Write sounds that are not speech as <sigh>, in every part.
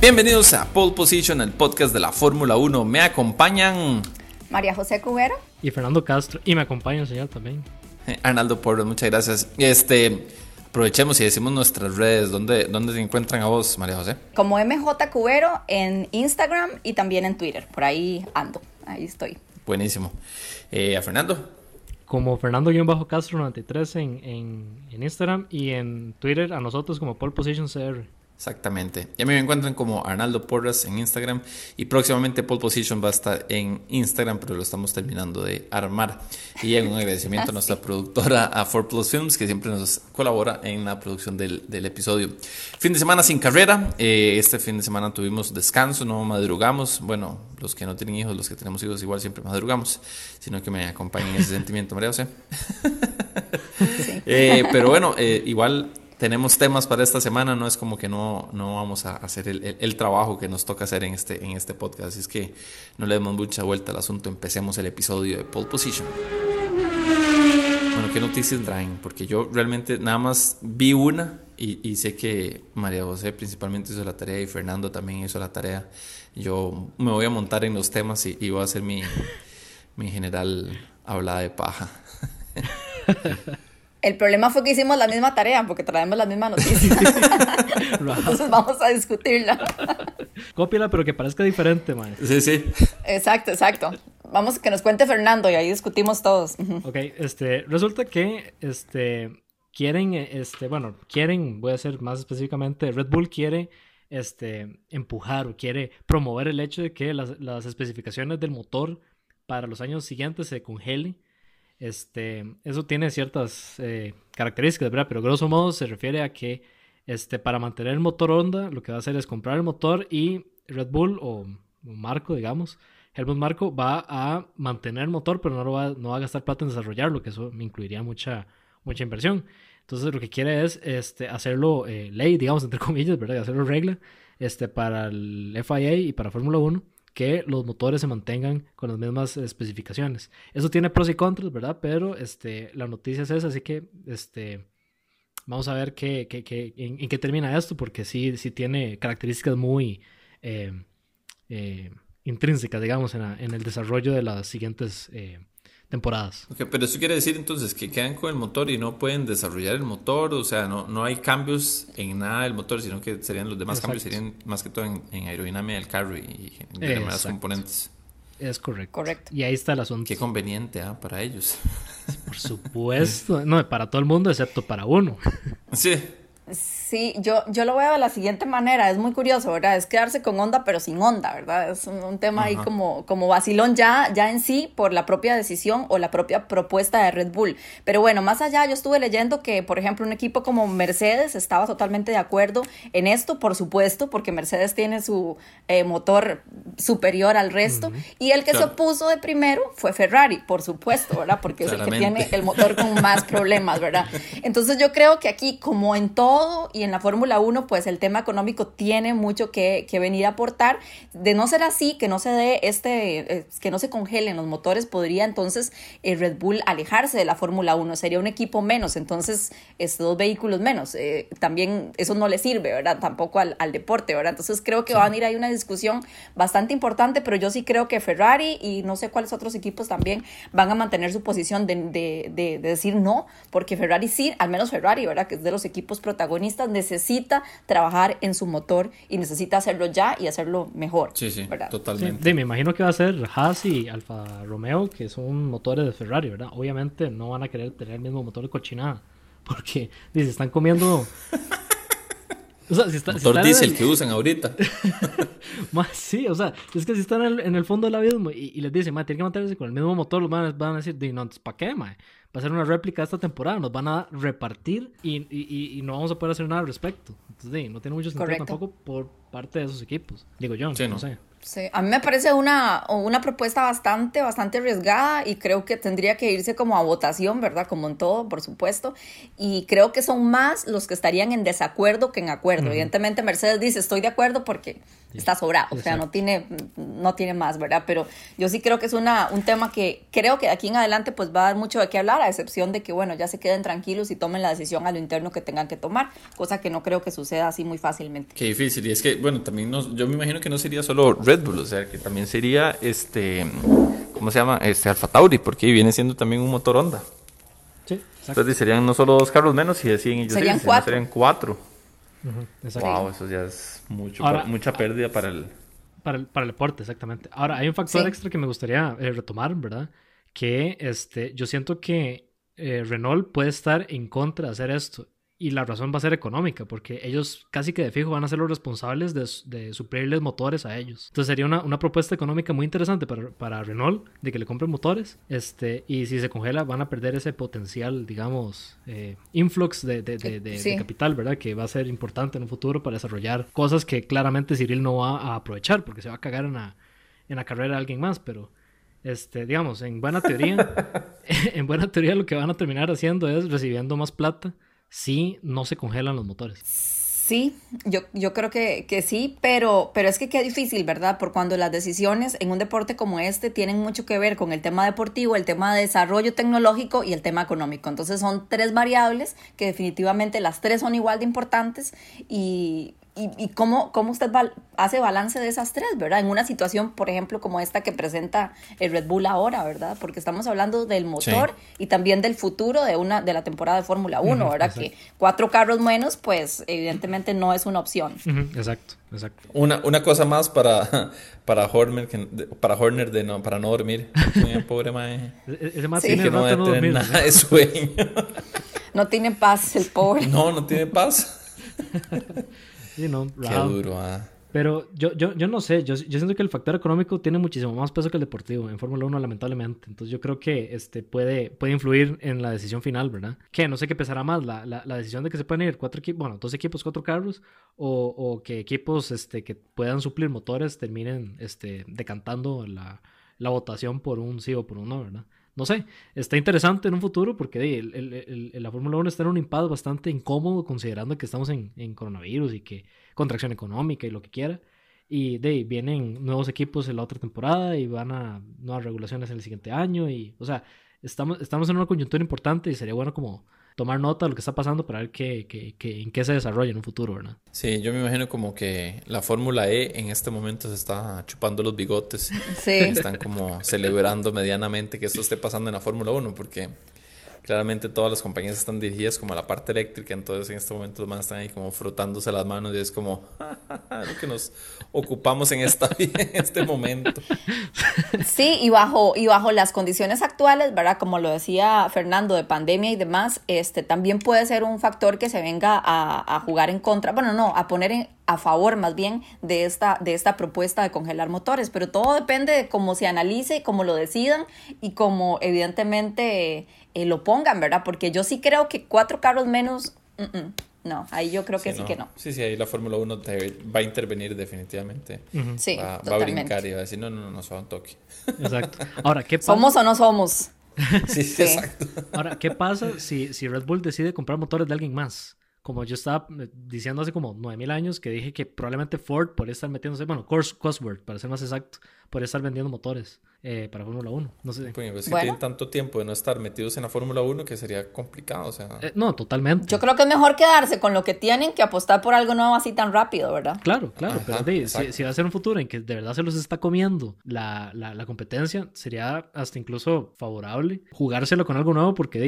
Bienvenidos a Pole Position, el podcast de la Fórmula 1. Me acompañan María José Cubero y Fernando Castro. Y me acompaña el señor también. Eh, Arnaldo Porro, muchas gracias. Este, aprovechemos y decimos nuestras redes. ¿Dónde, ¿Dónde se encuentran a vos, María José? Como MJ Cubero en Instagram y también en Twitter. Por ahí ando, ahí estoy. Buenísimo. Eh, ¿A Fernando? Como Fernando-Castro93 en, en, en Instagram y en Twitter a nosotros como Pole Position CR. Exactamente. Y a mí me encuentran como Arnaldo Porras en Instagram y próximamente Pole Position va a estar en Instagram, pero lo estamos terminando de armar. Y un agradecimiento a <laughs> nuestra productora, a 4 Plus Films, que siempre nos colabora en la producción del, del episodio. Fin de semana sin carrera. Eh, este fin de semana tuvimos descanso, no madrugamos. Bueno, los que no tienen hijos, los que tenemos hijos, igual siempre madrugamos, sino que me acompañen en ese <laughs> sentimiento, María José. Sí. <laughs> eh, pero bueno, eh, igual tenemos temas para esta semana, no es como que no, no vamos a hacer el, el, el, trabajo que nos toca hacer en este, en este podcast, así es que no le demos mucha vuelta al asunto, empecemos el episodio de Pole Position. Bueno, ¿qué noticias traen? Porque yo realmente nada más vi una y, y, sé que María José principalmente hizo la tarea y Fernando también hizo la tarea. Yo me voy a montar en los temas y, y voy a hacer mi, mi general hablada de paja. <laughs> El problema fue que hicimos la misma tarea porque traemos la misma noticia. <laughs> Entonces vamos a discutirla. Cópiala, pero que parezca diferente, man. Sí, sí. Exacto, exacto. Vamos que nos cuente Fernando y ahí discutimos todos. Ok, este, resulta que este quieren, este, bueno, quieren, voy a ser más específicamente, Red Bull quiere este, empujar o quiere promover el hecho de que las, las especificaciones del motor para los años siguientes se congelen este, eso tiene ciertas eh, características, ¿verdad? Pero grosso modo se refiere a que este, para mantener el motor Honda, lo que va a hacer es comprar el motor y Red Bull o Marco, digamos, Helmut Marco va a mantener el motor, pero no, va a gastar plata en desarrollarlo, que eso me incluiría mucha, mucha inversión. Entonces lo que quiere es este, hacerlo eh, ley, digamos, entre <laughs> comillas, ¿verdad? Hacerlo regla este, para el FIA y para Fórmula 1 que los motores se mantengan con las mismas especificaciones. Eso tiene pros y contras, ¿verdad? Pero este, la noticia es esa, así que este, vamos a ver qué, qué, qué en, qué termina esto, porque sí, sí tiene características muy eh, eh, intrínsecas, digamos, en, el desarrollo de las siguientes eh, temporadas. Okay, pero eso quiere decir entonces que quedan con el motor y no pueden desarrollar el motor, o sea, no, no hay cambios en nada del motor, sino que serían los demás Exacto. cambios, serían más que todo en, en aerodinámica del carro y en demás componentes. Es correcto. Correcto. Y ahí está el asunto. Qué conveniente ¿eh? para ellos. Por supuesto. No, para todo el mundo excepto para uno. Sí. Sí, yo, yo lo veo de la siguiente manera, es muy curioso, ¿verdad? Es quedarse con onda pero sin onda, ¿verdad? Es un, un tema Ajá. ahí como, como vacilón ya, ya en sí por la propia decisión o la propia propuesta de Red Bull. Pero bueno, más allá, yo estuve leyendo que, por ejemplo, un equipo como Mercedes estaba totalmente de acuerdo en esto, por supuesto, porque Mercedes tiene su eh, motor superior al resto, uh -huh. y el que claro. se opuso de primero fue Ferrari, por supuesto, ¿verdad? Porque es el que tiene el motor con más problemas, ¿verdad? Entonces yo creo que aquí, como en todo, y en la Fórmula 1 pues el tema económico tiene mucho que, que, venir a aportar. De no ser así, que no se dé este, eh, que no se congelen los motores, podría entonces eh, Red Bull alejarse de la Fórmula 1, sería un equipo menos, entonces este, dos vehículos menos. Eh, también eso no le sirve, ¿verdad? Tampoco al, al deporte, ¿verdad? Entonces creo que sí. van a ir ahí una discusión bastante importante, pero yo sí creo que Ferrari y no sé cuáles otros equipos también van a mantener su posición de, de, de, de decir no, porque Ferrari sí, al menos Ferrari, ¿verdad? Que es de los equipos protagonistas protagonistas necesita trabajar en su motor y necesita hacerlo ya y hacerlo mejor. Sí, sí, ¿verdad? totalmente. Sí, me imagino que va a ser Haas y Alfa Romeo, que son motores de Ferrari, ¿verdad? Obviamente no van a querer tener el mismo motor de cochinada, porque dice, están comiendo... O sea, si está, motor si diésel el... que usan ahorita. <laughs> más, sí, o sea, es que si están en el, en el fondo del abismo y, y les dicen, tienen que mantenerse con el mismo motor, los van, van a decir, no, ¿para qué, ma? Va a ser una réplica de esta temporada, nos van a repartir y, y, y no vamos a poder hacer nada al respecto. Entonces, sí, no tiene mucho sentido Correcto. tampoco por parte de esos equipos. Digo yo, sí, no. no sé. Sí, a mí me parece una, una propuesta bastante, bastante arriesgada y creo que tendría que irse como a votación, ¿verdad? Como en todo, por supuesto. Y creo que son más los que estarían en desacuerdo que en acuerdo. Uh -huh. Evidentemente Mercedes dice, estoy de acuerdo porque está sobrado, o sea, no tiene, no tiene más, ¿verdad? Pero yo sí creo que es una, un tema que creo que aquí en adelante pues va a dar mucho de qué hablar, a excepción de que, bueno, ya se queden tranquilos y tomen la decisión a lo interno que tengan que tomar, cosa que no creo que suceda así muy fácilmente. Qué difícil, y es que, bueno, también no, yo me imagino que no sería solo Red Bull, o sea, que también sería, este, ¿cómo se llama? Este, Alfa Tauri, porque viene siendo también un motor Honda. Sí, Entonces serían no solo dos carros menos, si decían ellos serían cuatro. Serían cuatro. Wow, eso ya es mucho, mucha pérdida para el... Para el, para el deporte, exactamente. Ahora, hay un factor extra que me gustaría eh, retomar, ¿verdad? Que este, yo siento que eh, Renault puede estar en contra de hacer esto y la razón va a ser económica, porque ellos casi que de fijo van a ser los responsables de, de suplirles motores a ellos. Entonces sería una, una propuesta económica muy interesante para, para, Renault de que le compren motores. Este, y si se congela, van a perder ese potencial, digamos, eh, influx de, de, de, capital, ¿verdad? Que va a ser importante en un futuro para desarrollar cosas que claramente Cyril no va a aprovechar, porque se va a cagar en la, en la carrera de alguien más, pero este, digamos, en buena teoría, <laughs> <laughs> en buena teoría lo que van a terminar haciendo es recibiendo más plata sí no se congelan los motores. Sí, yo, yo creo que, que, sí, pero, pero es que qué difícil, ¿verdad? Por cuando las decisiones en un deporte como este tienen mucho que ver con el tema deportivo, el tema de desarrollo tecnológico y el tema económico. Entonces son tres variables que definitivamente las tres son igual de importantes y, y, y cómo, cómo usted hace balance de esas tres, ¿verdad? En una situación, por ejemplo, como esta que presenta el Red Bull ahora, ¿verdad? Porque estamos hablando del motor y también del futuro de una de la temporada de Fórmula 1, ¿verdad? Que cuatro carros menos, pues evidentemente no es una opción. Exacto, exacto. Una, una cosa más para, para Horner, para Horner de no, para no dormir. Pobre mae. E, e, ese mae tiene no, no dormir. Nada de sueño. No tiene paz el pobre. No, no tiene paz. <laughs> Sí, no, Qué duro, ah. Pero yo, yo, yo no sé, yo, yo siento que el factor económico tiene muchísimo más peso que el deportivo en Fórmula 1, lamentablemente. Entonces yo creo que este puede, puede influir en la decisión final, ¿verdad? Que no sé qué pesará más, la, la, la decisión de que se pueden ir cuatro equipos, bueno, dos equipos, cuatro carros, o, o, que equipos este, que puedan suplir motores terminen este, decantando la, la votación por un sí o por un no, ¿verdad? No sé, está interesante en un futuro porque el, el, el, la Fórmula 1 está en un impasse bastante incómodo considerando que estamos en, coronavirus y que contracción económica y lo que quiera. Y vienen nuevos equipos en la otra temporada y van a nuevas regulaciones en el siguiente año. Y, o sea, estamos, estamos en una coyuntura importante y sería bueno como tomar nota de lo que está pasando para ver qué, qué, qué, en qué se desarrolla en un futuro, ¿verdad? Sí, yo me imagino como que la Fórmula E en este momento se está chupando los bigotes. Sí. Están como celebrando medianamente que eso esté pasando en la Fórmula 1 porque claramente todas las compañías están dirigidas como a la parte eléctrica, entonces en este momento los más están ahí como frotándose las manos y es como <laughs> lo que nos ocupamos <laughs> en, este momento. Sí, y bajo, y bajo las condiciones actuales, ¿verdad? Como lo decía Fernando, de pandemia y demás, este también puede ser un factor que se venga a jugar en contra, bueno, no, a poner en, a favor más bien de esta, de esta propuesta de congelar motores, pero todo depende de cómo se analice, cómo lo decidan y cómo evidentemente eh, lo pongan, ¿verdad? Porque yo sí creo que cuatro carros menos, no, ahí yo creo que sí, que no. Sí, sí, ahí la Fórmula 1 va a intervenir definitivamente. Sí, va, va, a brincar y va a decir, no, no, no, no, se va un toque. Exacto. Ahora, ¿qué pasa? ¿Somos o no somos? <laughs> sí, sí, exacto. Ahora, ¿qué pasa si, si Red Bull decide comprar motores de alguien más? Como yo estaba eh, diciendo hace como 9000 años, que dije que probablemente Ford podría estar metiéndose, bueno, Cosworth, para ser más exacto, podría estar vendiendo motores eh, para Fórmula 1. No sé. Pues, pues que tienen tanto tiempo de no estar metidos en la Fórmula 1 que sería complicado, o sea. Eh, no, totalmente. Yo creo que es mejor quedarse con lo que tienen que apostar por algo nuevo así tan rápido, ¿verdad? Claro, claro. pero si, va a ser un futuro en que de verdad se los está comiendo la, la, la competencia, sería hasta incluso favorable jugárselo con algo nuevo porque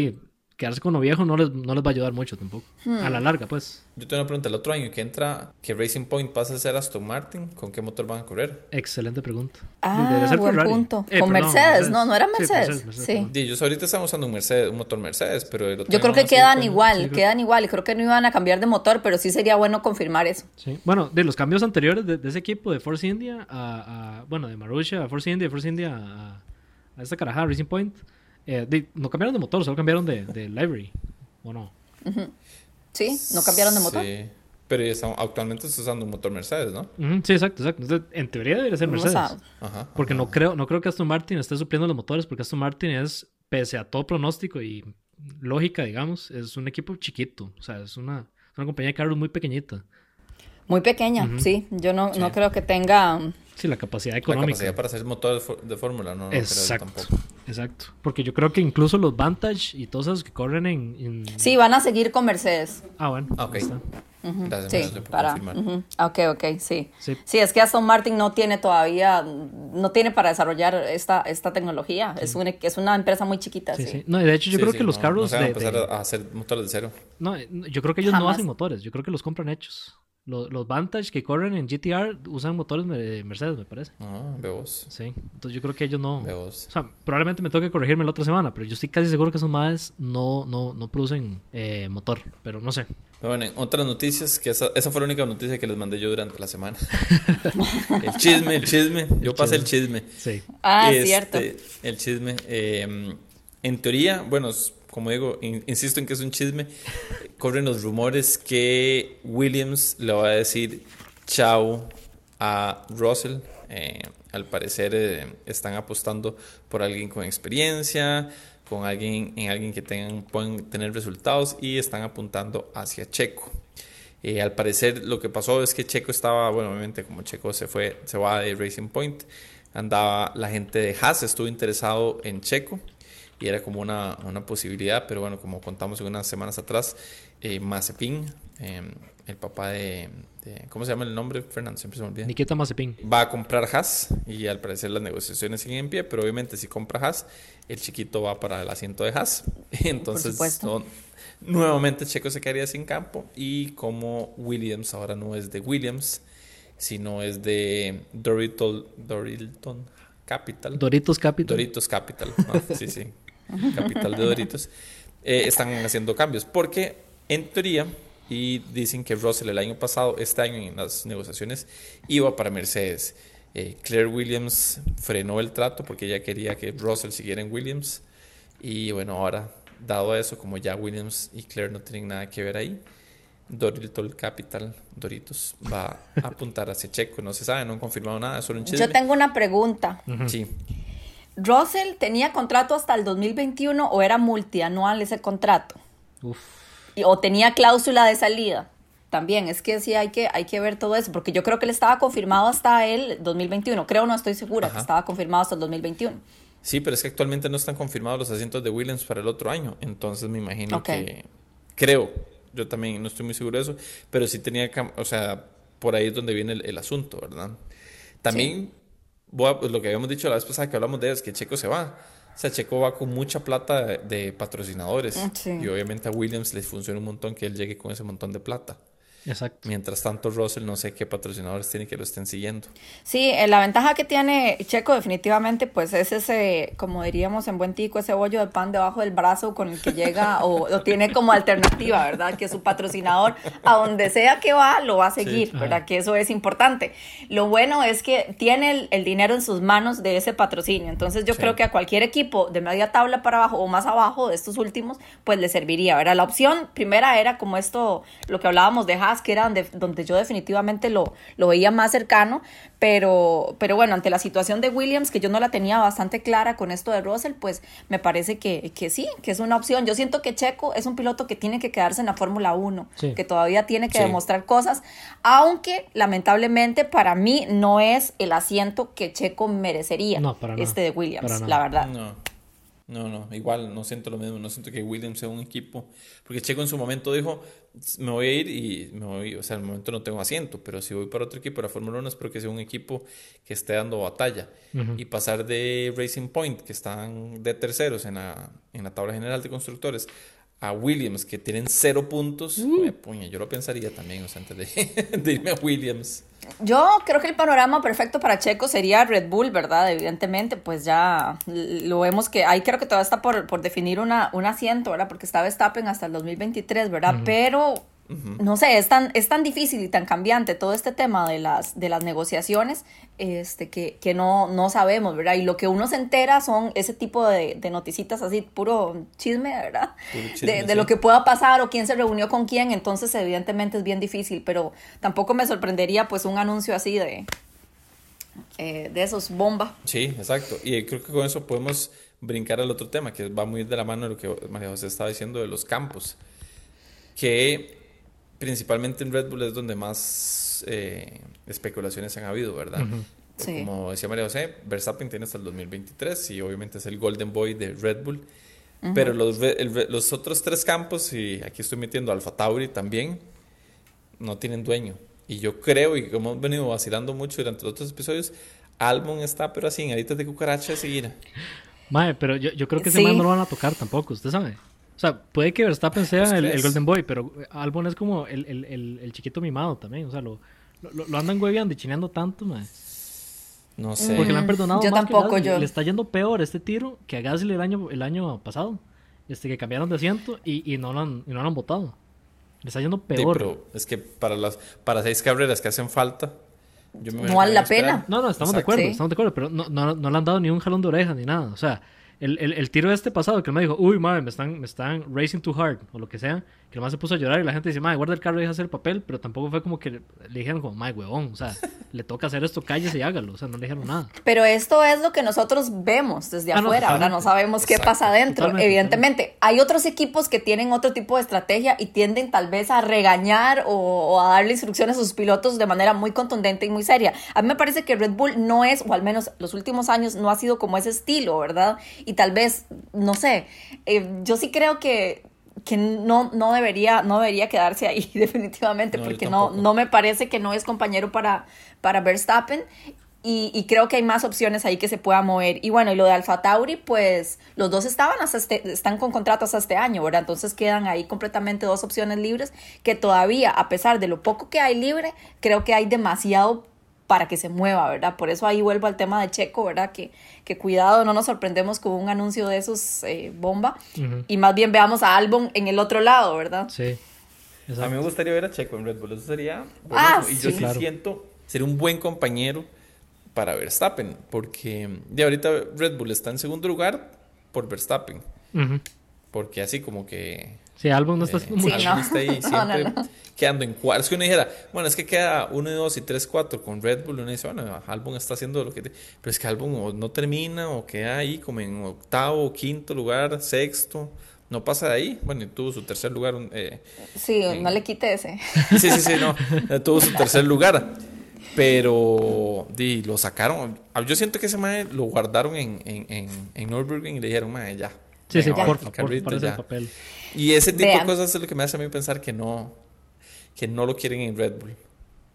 quedarse con lo viejo no les, no les va a ayudar mucho tampoco. A la larga, pues. Yo tengo una pregunta. El otro año que entra, que Racing Point pasa a ser Aston Martin, ¿con qué motor van a correr? Excelente pregunta. Ah, buen punto. Eh, con Mercedes, no, no era Mercedes. Sí, ellos ahorita están usando un, Mercedes, un motor Mercedes, pero el otro Yo creo que quedan igual, quedan igual. Y creo que no iban a cambiar de motor, pero sí sería bueno confirmar eso. Sí. Bueno, de los cambios anteriores de, ese equipo de Force India a, bueno, de Marussia a Force India, de Force India a, a esta caraja, Racing Point. Eh, no cambiaron de motor, solo cambiaron de, de library, ¿o no? Sí, no cambiaron de motor. Sí, pero actualmente está usando un motor Mercedes, ¿no? sí, exacto, exacto. en teoría debería ser Mercedes. Ajá, porque no creo, no creo que Aston Martin esté supliendo los motores, porque Aston Martin es, pese a todo pronóstico y lógica, digamos, es un equipo chiquito. O sea, es una, es una compañía de carros muy pequeñita. Muy pequeña, sí. Yo no, no creo que tenga Sí, la capacidad económica. La capacidad para hacer motor de, fórmula, ¿no? Exacto. tampoco. Exacto. Porque yo creo que incluso los Vantage y todos esos que corren en. Sí, van a seguir con Mercedes. Ah, bueno. Ah, ok. Gracias, sí, para. Ok, ok, sí. sí. es que Aston Martin no tiene todavía. No tiene para desarrollar esta, esta tecnología. Es, una, es una empresa muy chiquita. Sí, sí. No, de hecho, yo creo que los carros. No, van a empezar a hacer motores de cero. No, yo creo que ellos no hacen motores. Yo creo que los compran hechos. Los, los Vantage que corren en GTR usan motores de Mercedes, me parece. Ah, vos. Sí, entonces yo creo que ellos no. O sea, probablemente me toque corregirme la otra semana, pero yo estoy casi seguro que esos madres no, no, no producen eh, motor, pero no sé. Bueno, otras noticias, que esa, esa, fue la única noticia que les mandé yo durante la semana. <laughs> el chisme, el chisme. Yo pasé el chisme. Sí. Ah, este, cierto. El chisme. Eh, en teoría, bueno, como digo, insisto en que es un chisme, corren los rumores que Williams le va a decir chao a Russell. Eh, al parecer eh, están apostando por alguien con experiencia, con alguien en alguien que tengan, pueden tener resultados y están apuntando hacia Checo. Eh, al parecer lo que pasó es que Checo estaba, bueno, obviamente como Checo se fue, se va de Racing Point, andaba la gente de Haas, estuvo interesado en Checo y era como una, una posibilidad, pero bueno, como contamos unas semanas atrás, eh, Mazepin, em, el papá de, ¿Cómo se llama el nombre, Fernando? Siempre se me olvida. Nikita Mazepin. Va a comprar Haas y al parecer las negociaciones siguen en pie, pero obviamente si compra Haas, el chiquito va para el asiento de Haas. <laughs> Entonces, nuevamente Checo se quedaría sin campo y como Williams ahora no es de Williams, sino es de Doriton, Doriton Capital. Doritos Capital. Doritos Capital. sí, sí <laughs> <laughs> capital de Doritos, eh, están haciendo cambios. Porque en teoría, y dicen que Russell el año pasado, este año en las negociaciones, iba para Mercedes. Eh, Claire Williams frenó el trato porque ella quería que Russell siguiera en Williams. Y bueno, ahora, dado eso, como ya Williams y Claire no tienen nada que ver ahí, Doritos Capital, Doritos, va a apuntar hacia Checo. No se sabe, no han confirmado nada, es solo un chisme. Yo tengo una pregunta. Sí. ¿Russell tenía contrato hasta el 2021 o era multianual ese contrato? Uf. ¿O tenía cláusula de salida? También, es que sí hay que, hay que ver todo eso, porque yo creo que él estaba confirmado hasta el 2021. Creo, no estoy segura, que estaba confirmado hasta el 2021. Sí, pero es que actualmente no están confirmados los asientos de Williams para el otro año. Entonces me imagino que. Creo, yo también no estoy muy seguro de eso, pero sí tenía. O sea, por ahí es donde viene el, asunto, ¿verdad? También pues, lo que habíamos dicho la vez pasada que hablamos de es que Checo se va. O sea, Checo va con mucha plata de, patrocinadores. Y obviamente a Williams les funciona un montón que él llegue con ese montón de plata. Exacto. Mientras tanto, Russell no sé qué patrocinadores tiene que lo estén siguiendo. Sí, eh, la ventaja que tiene Checo definitivamente pues es ese, como diríamos en buen tico, ese bollo de pan debajo del brazo con el que llega <laughs> o lo tiene como alternativa, ¿verdad? Que su patrocinador, a donde sea que va, lo va a seguir, ¿verdad? Que eso es importante. Lo bueno es que tiene el, dinero en sus manos de ese patrocinio. Entonces yo creo que a cualquier equipo de media tabla para abajo o más abajo de estos últimos, pues le serviría, ¿verdad? La opción primera era como esto, lo que hablábamos de Haas, que era donde, donde yo definitivamente lo, lo veía más cercano, pero, pero bueno, ante la situación de Williams, que yo no la tenía bastante clara con esto de Russell, pues me parece que, que sí, que es una opción. Yo siento que Checo es un piloto que tiene que quedarse en la Fórmula 1, que todavía tiene que demostrar cosas, aunque lamentablemente para mí no es el asiento que Checo merecería, este de Williams, la verdad. No. No, no, igual no siento lo mismo, no siento que Williams sea un equipo, porque Checo en su momento dijo, me voy a ir y me voy, o sea, en el momento no tengo asiento, pero si voy para otro equipo, la Fórmula 1 es porque sea un equipo que esté dando batalla. Y pasar de Racing Point, que están de terceros en la, en la tabla general de constructores, a Williams, que tienen cero puntos, uh. yo lo pensaría también, o sea, antes <laughs> de, irme a Williams. Yo creo que el panorama perfecto para Checo sería Red Bull, ¿verdad? Evidentemente, pues ya lo vemos que ahí creo que todavía está por, por definir una, un asiento, ¿verdad? Porque está Verstappen hasta el 2023, ¿verdad? Pero no sé, es tan, es tan difícil y tan cambiante todo este tema de las, de las negociaciones este, que, que no, no sabemos, ¿verdad? Y lo que uno se entera son ese tipo de, de noticitas así, puro chisme, ¿verdad? de, lo que pueda pasar o quién se reunió con quién, entonces evidentemente es bien difícil, pero tampoco me sorprendería pues un anuncio así de, eh, de esos bomba. Sí, exacto. Y creo que con eso podemos brincar al otro tema, que va muy de la mano de lo que María José estaba diciendo de los campos. Que principalmente en Red Bull es donde más eh, especulaciones han habido, ¿verdad? Como decía María José, Verstappen tiene hasta el 2023 y obviamente es el Golden Boy de Red Bull. Pero los, los otros tres campos, y aquí estoy metiendo Alfa Tauri también, no tienen dueño. Y yo creo, y como hemos venido vacilando mucho durante los otros episodios, Albon está, pero así, en aritas de cucaracha de seguir. Mae, pero yo, yo creo que ese man no lo van a tocar tampoco, usted sabe. O sea, puede que Verstappen sea el, Golden Boy, pero Albon es como el, el, el, chiquito mimado también. O sea, lo, lo, lo andan hueveando y chineando tanto, mae. No sé. Porque le han perdonado yo más tampoco, que yo. Le está yendo peor este tiro que a Gasly el año, el año pasado. Este, que cambiaron de asiento y, y no, lo han, y no lo han votado. Le está yendo peor. pero es que para las para seis carreras que hacen falta, yo me no vale la pena. No, no, estamos de acuerdo, estamos de acuerdo, pero no, no, no, le han dado ni un jalón de oreja ni nada. O sea, el, el, el tiro este pasado que me dijo, uy, madre, me están, me están racing too hard, o lo que sea, que más se puso a llorar y la gente dice, madre, guarda el carro y deja hacer el papel, pero tampoco fue como que le dijeron como, madre, huevón, o sea, <laughs> le toca hacer esto, cállese y hágalo, o sea, no le dijeron nada. Pero esto es lo que nosotros vemos desde ah, afuera, ahora no sabemos qué pasa adentro. Evidentemente, hay otros equipos que tienen otro tipo de estrategia y tienden tal vez a regañar o, a darle instrucciones a sus pilotos de manera muy contundente y muy seria. A mí me parece que Red Bull no es, o al menos los últimos años, no ha sido como ese estilo, ¿verdad? Y tal vez, no sé, eh, yo sí creo que que no, no, debería, no debería quedarse ahí <laughs> definitivamente, porque no, no me parece que no es compañero para, para Verstappen. Y, y, creo que hay más opciones ahí que se pueda mover. Y bueno, y lo de Alfa Tauri, pues los dos estaban hasta este, están con contratos hasta este año, ¿verdad? Entonces quedan ahí completamente dos opciones libres que todavía, a pesar de lo poco que hay libre, creo que hay demasiado para que se mueva, ¿verdad? Por eso ahí vuelvo al tema de Checo, ¿verdad? Que, que cuidado, no nos sorprendemos con un anuncio de esos eh, bomba y más bien veamos a Albon en el otro lado, ¿verdad? Sí. A mí me gustaría ver a Checo en Red Bull, eso sería... Ah, y yo sí, siento ser un buen compañero para Verstappen, porque de ahorita Red Bull está en segundo lugar por Verstappen, porque así como que Sí, álbum no <laughs> está haciendo mucho. ahí siempre quedando en cuarto. Es que uno dijera, bueno, es que queda 1 y 2 y 3, 4 con Red Bull. Uno dice, bueno, álbum está haciendo lo que. Pero es que álbum no termina o queda ahí como en octavo, quinto lugar, sexto. No pasa de ahí. Bueno, y tuvo su tercer lugar. Eh, sí, no le quite ese. Sí, sí, sí, no. tuvo su tercer lugar. Pero di, lo sacaron. Yo siento que ese mae lo guardaron en, en, en, en Nürburgring y le dijeron, mae, ya. Sí, sí, por, favor, por, ese papel. Y ese tipo de cosas es lo que me hace a mí pensar que no, que no lo quieren en Red Bull.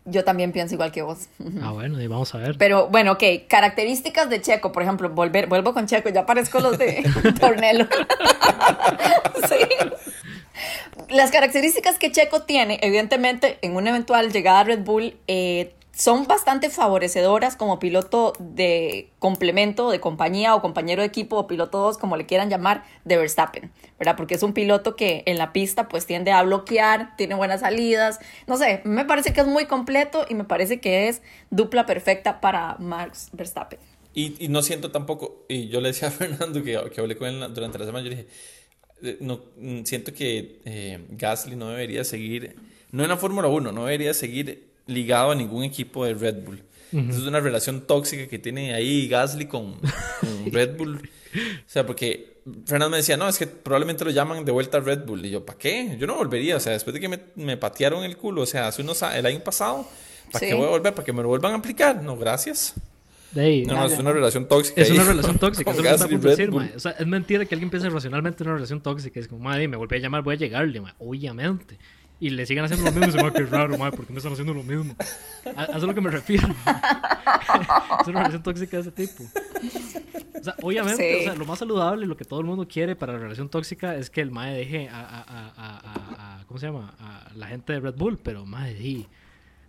Yo también pienso igual que vos. Ah, bueno, y vamos a ver. Pero bueno, ok, características de Checo, por ejemplo, volver, vuelvo con Checo, ya parezco los de <laughs> Tornelo. <laughs> sí. Las características que Checo tiene, evidentemente, en una eventual llegada a Red Bull, eh, son bastante favorecedoras como piloto de complemento, de compañía o compañero de equipo o piloto 2, como le quieran llamar, de Verstappen, ¿verdad? Porque es un piloto que en la pista pues tiende a bloquear, tiene buenas salidas, no sé, me parece que es muy completo y me parece que es dupla perfecta para Max Verstappen. Y, no siento tampoco, y yo le decía a <laughs> Fernando que, que hablé con él durante la semana, yo dije, eh, no, mm, siento que eh, Gasly no debería seguir, no en la Fórmula 1, no debería seguir ligado a ningún equipo de Red Bull. Es una relación tóxica que tiene ahí Gasly con, <laughs> Red Bull. O sea, porque Fernando me decía, no, es que probablemente lo llaman de vuelta a Red Bull. Y yo, ¿para qué? Yo no volvería. O sea, después de que me, patearon el culo, o sea, hace unos, el año pasado, ¿para qué voy a volver? ¿Para que me lo vuelvan a aplicar? No, gracias. no, no, es una relación tóxica. Es una relación tóxica. Eso es lo que decir, O sea, es mentira que alguien piense racionalmente en una relación tóxica. Es como, madre, me volví a llamar, voy a llegarle, Obviamente y le siguen haciendo lo mismo. Y se me que raro, madre, ¿por qué me están haciendo lo mismo? A, eso es lo que me refiero. <laughs> es una relación tóxica de ese tipo. O sea, obviamente, o sea, lo más saludable, lo que todo el mundo quiere para la relación tóxica es que el mae deje a, a, a, a ¿cómo se llama? A la gente de Red Bull, pero madre,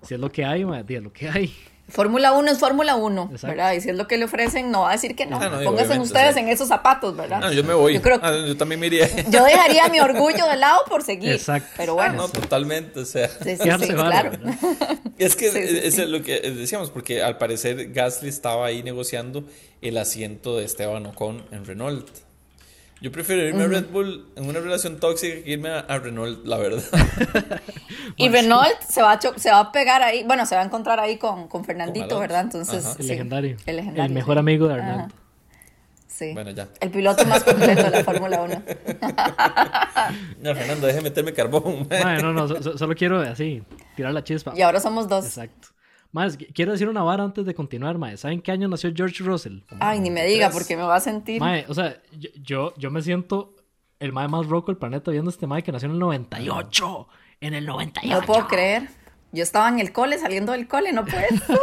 si es lo que hay, madre, es lo que hay. Fórmula 1 es Fórmula 1, ¿verdad? Y si es lo que le ofrecen, no va a decir que no. Ah, Pónganse ustedes en esos zapatos, ¿verdad? No, yo me voy. Yo, creo ah, yo también me iría. Yo dejaría mi orgullo de lado por seguir. Exacto. Pero bueno. no, totalmente, o sea. Sí, sí, claro. <laughs> Es que es lo que decíamos, porque al parecer Gasly estaba ahí negociando el asiento de Esteban Ocon en Renault. Yo prefiero irme a Red Bull en una relación tóxica que irme a, Renault, la verdad. <laughs> y Renault se va, a se va a pegar ahí, bueno, se va a encontrar ahí con, con Fernandito, ¿verdad? Entonces, el, legendario, el, legendario. El mejor amigo de Renault. Sí. Bueno, ya. El piloto más completo de la Fórmula 1. <laughs> no, Fernando, déjeme meterme carbón. <laughs> no, no, solo quiero así, tirar la chispa. Y ahora somos dos. Exacto. Más, quiero decir una vara antes de continuar, mae. ¿Saben qué año nació George Russell? Ay, ni me diga, porque me va a sentir. Mae, o sea, yo, yo, me siento el mae más roco del planeta viendo este mae que nació en el 98. En el 98. No puedo creer. Yo estaba en el cole, saliendo del cole, no puedo. <laughs>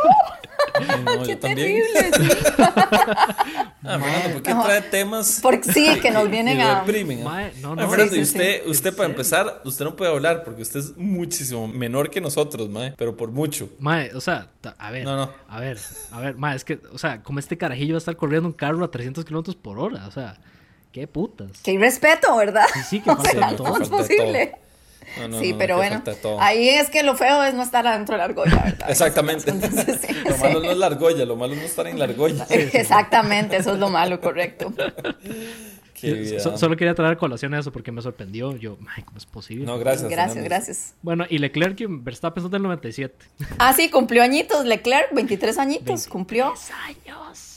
<laughs> Qué terrible. <laughs> ah, Fernando, ¿por qué trae temas? Porque sí, que nos vienen a. Deprimen, no, no, Fernando, y usted, usted para empezar, usted no puede hablar porque usted es muchísimo menor que nosotros, mae, pero por mucho. Mae, o sea, a ver. No, no. A ver, a ver, mae, es que, o sea, como este carajillo va a estar corriendo un carro a 300 kilómetros por hora, o sea, qué putas. Qué irrespeto, ¿verdad? Sí, sí, que o todo. ¿Cómo es posible? Sí, pero bueno, ahí es que lo feo es no estar adentro de la argolla, ¿verdad? <laughs> Exactamente. lo malo no es la argolla, lo malo es no estar en la argolla. <laughs> Exactamente, eso es lo malo, correcto. <laughs> solo quería traer colación a eso porque me sorprendió. Yo, ay, ¿cómo es posible? No, gracias. Gracias, gracias. Bueno, y Leclerc y Verstappen son del 97. Ah, sí, cumplió añitos. Leclerc, 23 añitos, cumplió. años.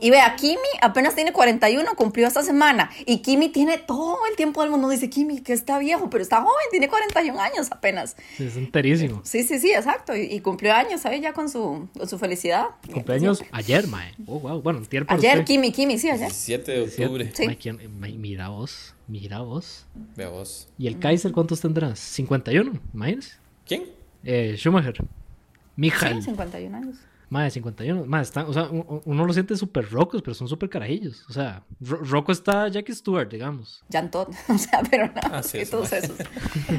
Y vea, Kimi apenas tiene 41, cumplió esta semana. Y Kimi tiene todo el tiempo del mundo. Dice Kimi que está viejo, pero está joven, tiene 41 años apenas. Sí, es enterísimo. Sí, sí, sí, exacto. Y, cumplió años, ¿sabes? Ya con su, su felicidad. Cumpleaños ayer, mae. Oh, wow. Bueno, Ayer, Kimi, Kimi, sí, ayer. 7 de octubre. Sí. mira vos, mira vos. Ve vos. ¿Y el Kaiser cuántos tendrás? 51, imagínese. ¿Quién? Eh, Schumacher. Michael. Sí, 51 años. Más de 51. Más, están, o sea, uno lo siente súper rocos, pero son súper carajillos. O sea, roco está Jackie Stewart, digamos. Jan Todd. <laughs> O sea, pero no. Ah, todos esos,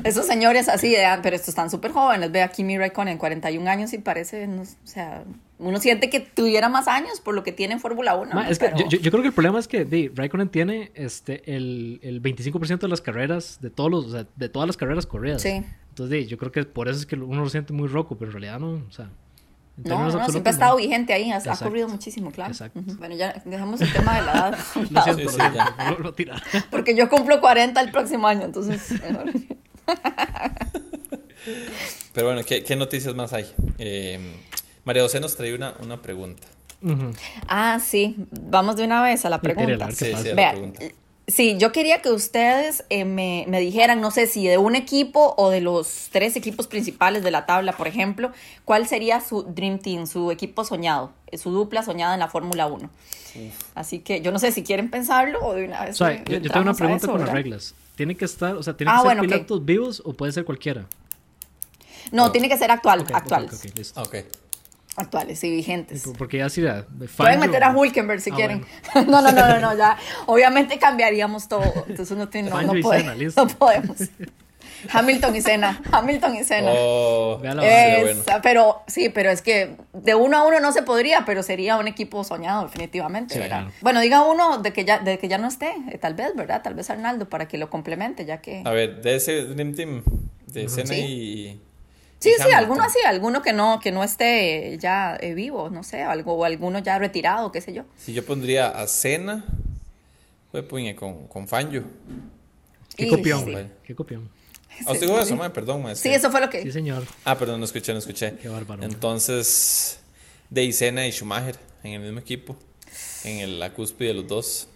esos señores así, de, pero estos están súper jóvenes. Ve a Kimi Raikkonen, 41 años y parece, o sea, uno siente que tuviera más años por lo que tiene en Fórmula 1. es que yo, yo, creo que el problema es que de, Raikkonen tiene este, el, el 25% de las carreras, de, todos los, o sea, de todas las carreras corridas. Sí. Entonces, yo creo que por eso es que uno lo siente muy roco, pero en realidad no, o sea. No, no, siempre ha estado vigente ahí, ha, corrido muchísimo, claro. Bueno, ya dejamos el tema de la edad. <laughs> lo siento, ya. Lo, Porque yo cumplo 40 el próximo año, entonces mejor. <laughs> Pero bueno, ¿qué, qué noticias más hay? Eh, María José nos trae una, una pregunta. Ah, sí. Vamos de una vez a la pregunta. Sí, sí, a la pregunta. Sí, yo quería que ustedes eh, me, dijeran, no sé si de un equipo o de los tres equipos principales de la tabla, por ejemplo, cuál sería su Dream Team, su equipo soñado, eh, su dupla soñada en la Fórmula 1. Así que yo no sé si quieren pensarlo o de una vez. O sea, yo, tengo una pregunta con las reglas. ¿Tiene que estar, o sea, tiene ah, que ser pilotos vivos o puede ser cualquiera? No, tiene que ser actual, actuales. Okay, listo. Actuales y vigentes. Porque ya sí Pueden meter a Hulkenberg si ah, quieren. <laughs> no, no, no, no, no, ya. <laughs> Obviamente cambiaríamos todo. Entonces no, tiene, no, no, <laughs> no podemos. Hamilton y Senna. Hamilton y Senna. Oh, Pero sí, pero es que de uno a uno no se podría, pero sería un equipo soñado, definitivamente. Bueno, diga uno de que ya, de que ya no esté, eh, tal vez, ¿verdad? Tal vez Arnaldo para que lo complemente, ya que. A ver, de ese Dream Team, de Senna y. Sí, sí, alguno así, alguno que no, que no esté ya eh, vivo, no sé, algo, o alguno ya retirado, qué sé yo. Si yo pondría a Cena, pues puñe con, con Fanjo. Qué copión, qué copión. ¿Os ah, digo eso, man? perdón, Sí, eso fue lo que. Sí, señor. Ah, perdón, no escuché, no escuché. Qué bárbaro. Entonces, de Cena y Schumacher en el mismo equipo, en el, la cúspide de los dos.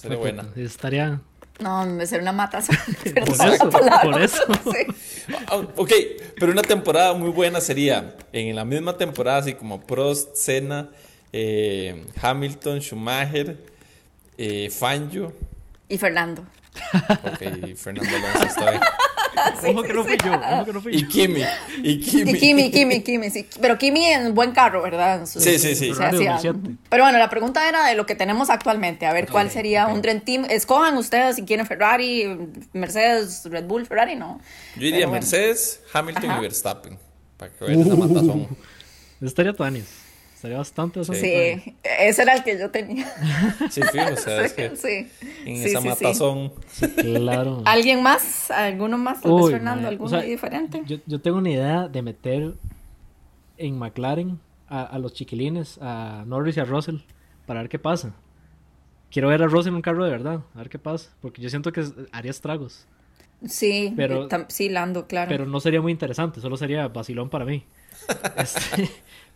Sería buena. Estaría, no, me ser una mataza. <laughs> por eso, <laughs> ah, Ok, pero una temporada muy buena sería en la misma temporada, así como Prost, Senna, eh, Hamilton, Schumacher, eh, Fangio. Y Fernando. Ok, Fernando Alonso está bien. <laughs> ¿Cómo que no fui yo? ¿Cómo que no fui y Kimi. Y Kimi. Y Kimi, <laughs> Kimi, Kimi, sí. Pero Kimi en buen carro, ¿verdad? sí, sí, sí. Pero bueno, la pregunta era de lo que tenemos actualmente. A ver, ¿cuál sería un Dream Team? Escojan ustedes si quieren Ferrari, Mercedes, Red Bull, Ferrari, ¿no? Yo diría Mercedes, Hamilton y Verstappen. Para que vean esa matazón. Estaría Tuanis. Estaría bastante Sí, ese era el que yo tenía. Sí, sí, o sea, es <laughs> que sí. en esa matazón. claro. <laughs> ¿Alguien más? ¿Alguno más? Tal vez Fernando, ¿alguno diferente? Yo, yo, tengo una idea de meter en McLaren a, a, los chiquilines, a Norris y a Russell, para ver qué pasa. Quiero ver a Russell en un carro de verdad, a ver qué pasa, porque yo siento que haría estragos. Sí, pero, sí, Lando, claro. Pero no sería muy interesante, solo sería vacilón para mí. <laughs> Este,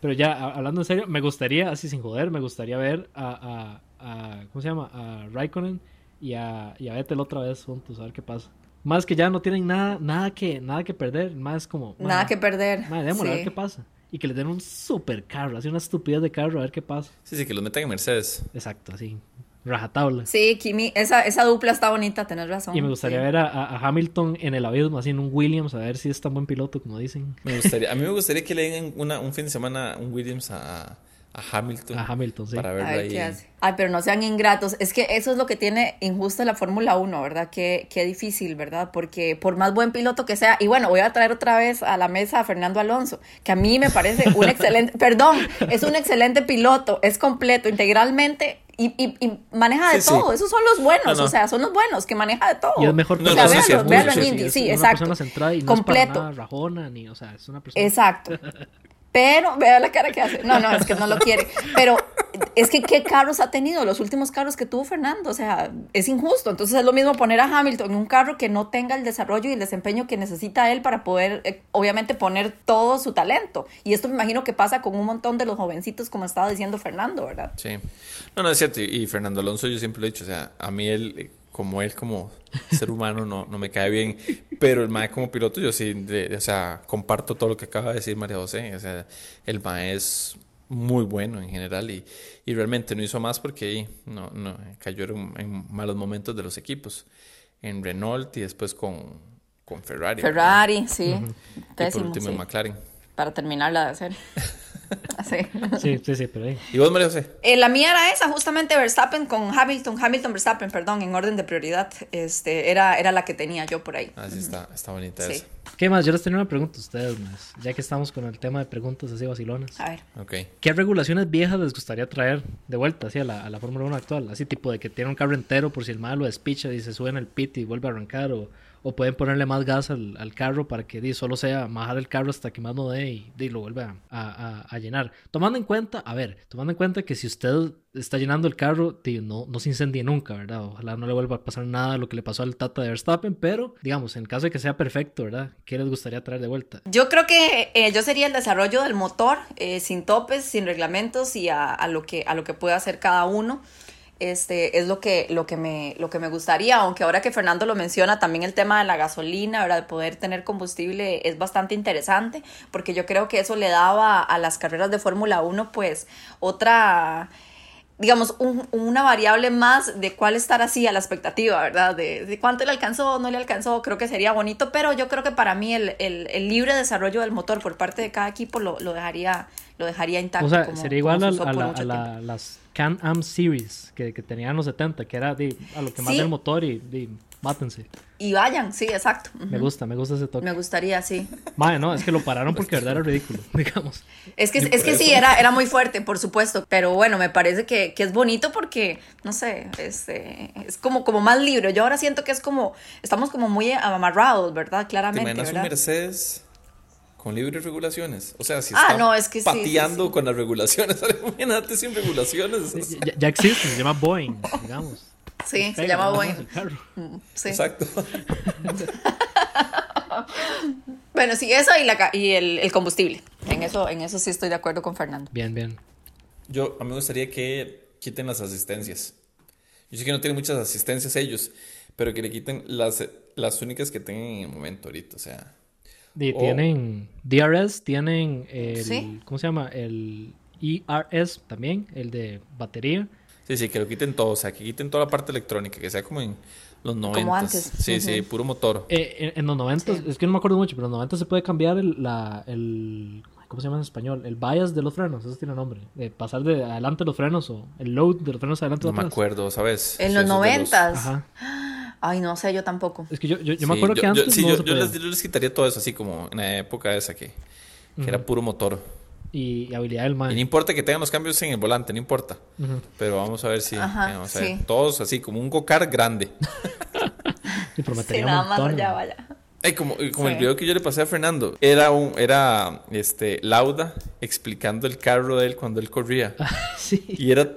pero ya, hablando en serio, me gustaría, así sin joder, me gustaría ver a, a, ¿cómo se llama? A Raikkonen y a, y a Vettel otra vez juntos, a ver qué pasa. Más que ya no tienen nada, nada que, nada que perder, más como... Nada que perder. Madre, a ver qué pasa. Y que les den un super carro, así una estupidez de carro, a ver qué pasa. Sí, sí, que los metan en Mercedes. Exacto, así. Rajatabla. Sí, Kimi, esa, esa dupla está bonita, tenés razón. Y me gustaría ver a, Hamilton en el abismo, así en un Williams, a ver si es tan buen piloto como dicen. Me gustaría, a mí me gustaría que le den una, un fin de semana un Williams a, a Hamilton. A Hamilton, sí. Para verlo ahí. Qué hace. Ay, pero no sean ingratos. Es que eso es lo que tiene injusta la Fórmula 1, ¿verdad? Qué, qué difícil, ¿verdad? Porque por más buen piloto que sea, y bueno, voy a traer otra vez a la mesa a Fernando Alonso, que a mí me parece un <laughs> excelente, perdón, es un excelente piloto, es completo, integralmente y, y, maneja de todo. Esos son los buenos, o sea, son los buenos que maneja de todo. Y es mejor no, o sea, véanlo, en Indy, sí, exacto. Completo. rajona, ni, o sea, es una persona. Exacto. <laughs> Pero, vea la cara que hace. No, no, es que no lo quiere. Pero es que, ¿qué carros ha tenido? Los últimos carros que tuvo Fernando. O sea, es injusto. Entonces es lo mismo poner a Hamilton en un carro que no tenga el desarrollo y el desempeño que necesita él para poder, eh, obviamente, poner todo su talento. Y esto me imagino que pasa con un montón de los jovencitos, como estaba diciendo Fernando, ¿verdad? Sí. No, no, es cierto. Y Fernando Alonso, yo siempre lo he dicho. O sea, a mí él como él como ser humano no, no me cae bien, pero el mae como piloto yo sí, o sea, comparto todo lo que acaba de decir María José, o sea, el mae es muy bueno en general y, y realmente no hizo más porque no, no, cayó en, malos momentos de los equipos, en Renault y después con, con Ferrari. Ferrari, sí, y por último en McLaren. Para terminarla de hacer. <laughs> <laughs> Sí. sí, sí, pero ahí. ¿Y vos, María José? Eh, la mía era esa, justamente Verstappen con Hamilton, Hamilton, Verstappen, perdón, en orden de prioridad. Este, era, era la que tenía yo por ahí. Ah, sí, está, está bonita esa. ¿Qué más? Yo les tenía una pregunta a ustedes, más, ya que estamos con el tema de preguntas así vacilones. A ver. Okay. ¿Qué regulaciones viejas les gustaría traer de vuelta así a la, a la Fórmula 1 actual? Así tipo de que tiene un carro entero por si el malo despicha y se sube en el pit y vuelve a arrancar o o pueden ponerle más gas al, carro para que solo sea bajar el carro hasta que más no dé y, lo vuelve a, llenar. Tomando en cuenta, a ver, tomando en cuenta que si usted está llenando el carro, no, no se incendie nunca, ¿verdad? Ojalá no le vuelva a pasar nada lo que le pasó al Tata de Verstappen, pero digamos, en caso de que sea perfecto, ¿verdad? ¿Qué les gustaría traer de vuelta? Yo creo que eh, yo sería el desarrollo del motor, eh, sin topes, sin reglamentos y a, a, lo que, a lo que pueda hacer cada uno este, es lo que, lo, que me, lo que me gustaría, aunque ahora que Fernando lo menciona, también el tema de la gasolina, ¿verdad? de poder tener combustible es bastante interesante, porque yo creo que eso le daba a las carreras de Fórmula 1 pues otra digamos, una variable más de cuál estar así a la expectativa, ¿verdad? De, cuánto le alcanzó no le alcanzó, creo que sería bonito, pero yo creo que para mí el, el, libre desarrollo del motor por parte de cada equipo lo, lo dejaría, lo dejaría intacto. O sea, sería igual a, a, las Can-Am Series que, que tenían los 70, que era de, a lo que más del motor y de, mátense. Y vayan, sí, exacto. Me gusta, me gusta ese toque. Me gustaría, sí. Madre, no, es que lo pararon porque de verdad era ridículo, <laughs> digamos. Es que, es que sí, era, era muy fuerte, por supuesto. Pero bueno, me parece que, que es bonito porque, no sé, este, es como, como más libre. Yo ahora siento que es como, estamos como muy amarrados, ¿verdad? Claramente. ¿Te imaginas un Mercedes con libres regulaciones. O sea, si ah, no, es que pateando con las regulaciones, <laughs> imagínate sin regulaciones. Ya, ya, existe, se llama Boeing, digamos. Sí, se llama Boeing. Mm, sí. Exacto. <laughs> bueno, sí, eso y, la, y el, el, combustible. En eso, en eso sí estoy de acuerdo con Fernando. Bien, bien. Yo, a mí me gustaría que quiten las asistencias. Yo sé que no tienen muchas asistencias ellos, pero que le quiten las, las únicas que tengan en el momento ahorita. O sea, tienen DRS, tienen el, ¿cómo se llama? El ERS también, el de batería. Sí, sí, que lo quiten todo, o sea, que quiten toda la parte electrónica, que sea como en los 90. Como antes. Sí, sí, puro motor. Eh, en, los 90, es que no me acuerdo mucho, pero en los 90 se puede cambiar el, la, el, ¿cómo se llama en español? El bias de los frenos, eso tiene nombre. De pasar de adelante los frenos o el load de los frenos adelante. No me acuerdo, ¿sabes? En los 90. Ajá. Ay, no sé, yo tampoco. Es que yo, yo, me acuerdo que antes. sí, yo, les, quitaría todo eso así como en la época esa que, que era puro motor. Y, habilidad del man. Y no importa que tengan los cambios en el volante, no importa. Pero vamos a ver si. Todos así, como un go-kart grande. <laughs> y prometería sí, nada más ya vaya. como, como el video que yo le pasé a Fernando, era un, era este Lauda explicando el carro de él cuando él corría. <laughs> sí. Y era,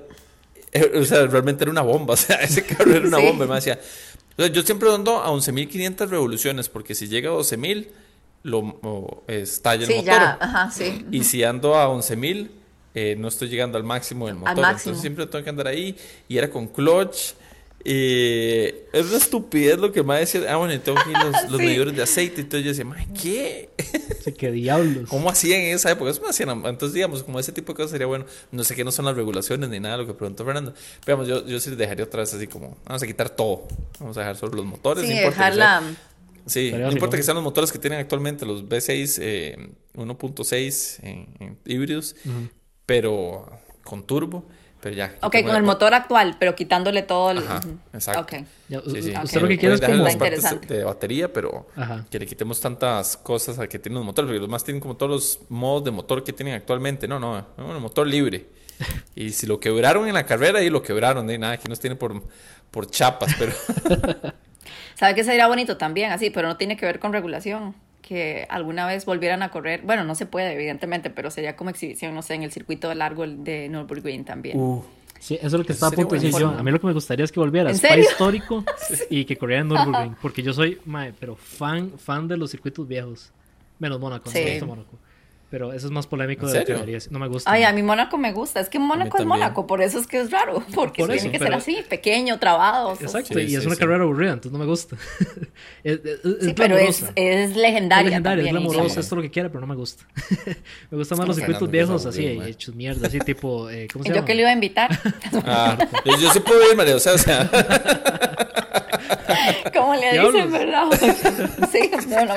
eh, o sea, realmente era una bomba, o sea, ese carro era una bomba. Y me decía, yo siempre ando a 11.500 revoluciones, porque si llega a 12.000, lo estalla el sí, motor. Ya, ajá, sí. Y si ando a 11.000, eh, no estoy llegando al máximo del motor. Entonces siempre tengo que andar ahí. Y era con clutch. Y es una estupidez lo que me decía. Ah, bueno, tengo aquí los, <laughs> los medidores de aceite. Entonces yo decía, ¿qué? <laughs> Sí, qué diablos. ¿Cómo hacían en esa época? Eso me hacían. Entonces, digamos, como ese tipo de cosas sería bueno. No sé qué no son las regulaciones ni nada de lo que preguntó Fernando. Pero yo, yo sí dejaría otra vez así como, vamos a quitar todo. Vamos a dejar solo los motores. Sí, dejarla. Sí, no importa que sean los motores que tienen actualmente, los V6 eh, 1.6 en, híbridos, pero con turbo. Pero ya. Ok, con el motor actual, pero quitándole todo el. Ajá, exacto. Okay. sí, sí. Usted lo que quiere es como. Las partes de batería, pero que le quitemos tantas cosas a que tienen los motores, porque los más tienen como todos los modos de motor que tienen actualmente. No, no, no motor libre. <laughs> y si lo quebraron en la carrera, ahí lo quebraron, de nada, aquí nos tiene por, por chapas, pero. <laughs> ¿Sabe que sería bonito también? Así, pero no tiene que ver con regulación que alguna vez volvieran a correr, bueno, no se puede evidentemente, pero sería como exhibición, no sé, en el circuito largo de Nürburgring también. Uh, sí, eso es lo que estaba a punto de decir yo. A mí lo que me gustaría es que volviera a histórico <laughs> y que corriera en Nürburgring, porque yo soy, mae, pero fan, fan de los circuitos viejos, menos Mónaco, sí. Mónaco. Pero eso es más polémico de la No me gusta. Ay, a mí Mónaco me gusta. Es que Mónaco es Mónaco, por eso es que es raro. Porque tiene que ser así, pequeño, trabado. Exacto, y es una carrera aburrida, entonces no me gusta. <laughs> es, sí, pero es, es, legendaria. Es legendaria, es glamorosa, es todo lo que quiera, pero no me gusta. <laughs> me gustan más los circuitos viejos, así, hechos mierda, así tipo. Eh, ¿Cómo se llama? Yo que le iba a invitar. ah, yo, sí puedo ir, María, o sea, o sea. <laughs> <laughs> ¿Cómo le dicen, verdad? <laughs> sí, no, no